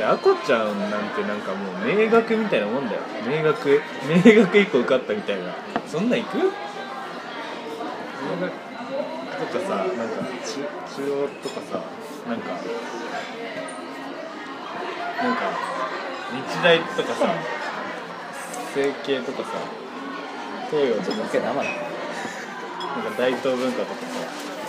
ってあこちゃんなんてなんかもう名学みたいなもんだよ。名学名学一個受かったみたいな。そんなん行く？名学とかさなんか中中央とかさなんかなんか日大とかさ整形とかさ東洋とかさけ生なんか大東文化とかさ。